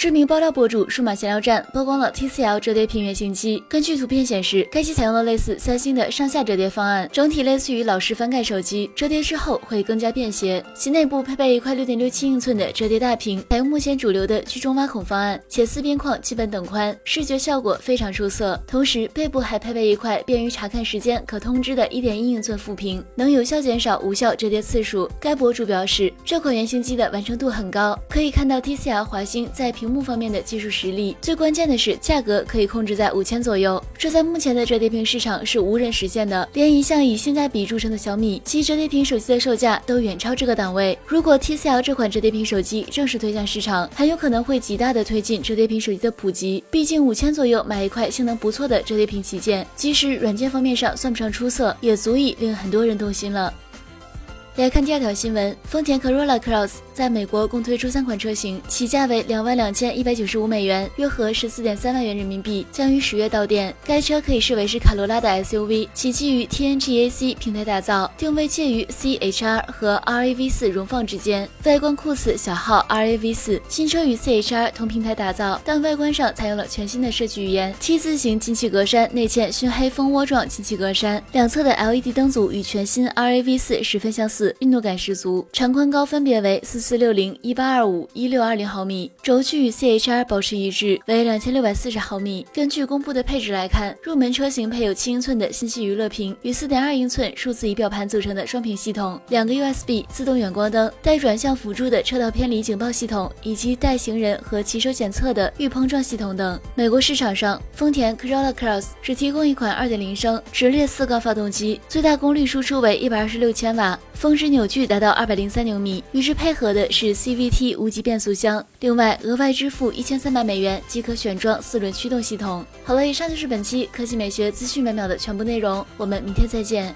知名爆料博主数码闲聊站曝光了 TCL 折叠屏原型机。根据图片显示，该机采用了类似三星的上下折叠方案，整体类似于老式翻盖手机，折叠之后会更加便携。其内部配备一块六点六七英寸的折叠大屏，采用目前主流的居中挖孔方案，且四边框基本等宽，视觉效果非常出色。同时，背部还配备一块便于查看时间可通知的一点一英寸副屏，能有效减少无效折叠次数。该博主表示，这款原型机的完成度很高，可以看到 TCL 华星在屏。幕方面的技术实力，最关键的是价格可以控制在五千左右，这在目前的折叠屏市场是无人实现的。连一向以性价比著称的小米，其折叠屏手机的售价都远超这个档位。如果 TCL 这款折叠屏手机正式推向市场，很有可能会极大的推进折叠屏手机的普及。毕竟五千左右买一块性能不错的折叠屏旗舰，即使软件方面上算不上出色，也足以令很多人动心了。来看第二条新闻，丰田 Corolla Cross 在美国共推出三款车型，起价为两万两千一百九十五美元，约合十四点三万元人民币，将于十月到店。该车可以视为是卡罗拉的 SUV，其基于 TNGA-C 平台打造，定位介于 CHR 和 RAV4 荣放之间，外观酷似小号 RAV4。新车与 CHR 同平台打造，但外观上采用了全新的设计语言，T 字形进气格栅内嵌熏黑蜂窝状进气格栅，两侧的 LED 灯组与全新 RAV4 十分相似。运动感十足，长宽高分别为四四六零、一八二五、一六二零毫米，轴距与 CHR 保持一致，为两千六百四十毫米。根据公布的配置来看，入门车型配有七英寸的信息娱乐屏与四点二英寸数字仪表盘组成的双屏系统，两个 USB 自动远光灯，带转向辅助的车道偏离警报系统，以及带行人和骑手检测的预碰撞系统等。美国市场上，丰田 Corolla Cross 只提供一款二点零升直列四缸发动机，最大功率输出为一百二十六千瓦。峰值扭矩达到二百零三牛米，与之配合的是 CVT 无级变速箱。另外，额外支付一千三百美元即可选装四轮驱动系统。好了，以上就是本期科技美学资讯每秒的全部内容，我们明天再见。